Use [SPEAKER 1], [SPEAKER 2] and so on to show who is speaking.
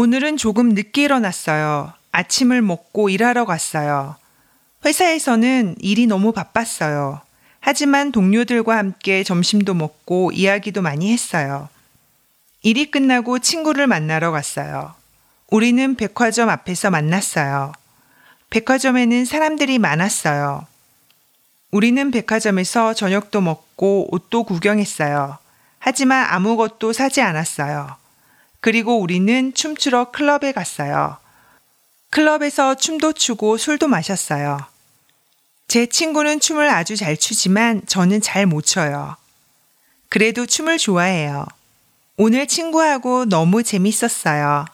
[SPEAKER 1] 오늘은 조금 늦게 일어났어요. 아침을 먹고 일하러 갔어요. 회사에서는 일이 너무 바빴어요. 하지만 동료들과 함께 점심도 먹고 이야기도 많이 했어요. 일이 끝나고 친구를 만나러 갔어요. 우리는 백화점 앞에서 만났어요. 백화점에는 사람들이 많았어요. 우리는 백화점에서 저녁도 먹고 옷도 구경했어요. 하지만 아무것도 사지 않았어요. 그리고 우리는 춤추러 클럽에 갔어요. 클럽에서 춤도 추고 술도 마셨어요. 제 친구는 춤을 아주 잘 추지만 저는 잘 못 춰요. 그래도 춤을 좋아해요. 오늘 친구하고 너무 재밌었어요.